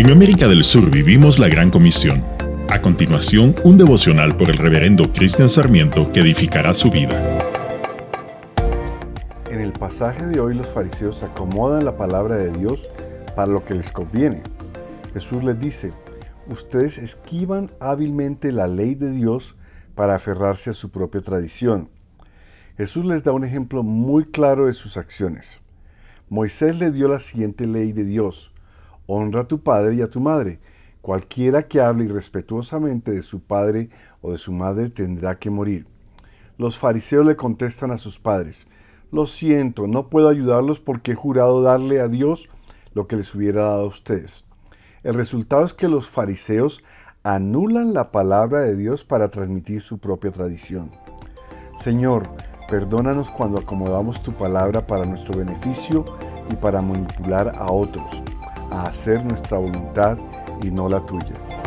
En América del Sur vivimos la Gran Comisión. A continuación, un devocional por el reverendo Cristian Sarmiento que edificará su vida. En el pasaje de hoy los fariseos acomodan la palabra de Dios para lo que les conviene. Jesús les dice, ustedes esquivan hábilmente la ley de Dios para aferrarse a su propia tradición. Jesús les da un ejemplo muy claro de sus acciones. Moisés le dio la siguiente ley de Dios. Honra a tu padre y a tu madre. Cualquiera que hable irrespetuosamente de su padre o de su madre tendrá que morir. Los fariseos le contestan a sus padres, lo siento, no puedo ayudarlos porque he jurado darle a Dios lo que les hubiera dado a ustedes. El resultado es que los fariseos anulan la palabra de Dios para transmitir su propia tradición. Señor, perdónanos cuando acomodamos tu palabra para nuestro beneficio y para manipular a otros, a hacer nuestra voluntad y no la tuya.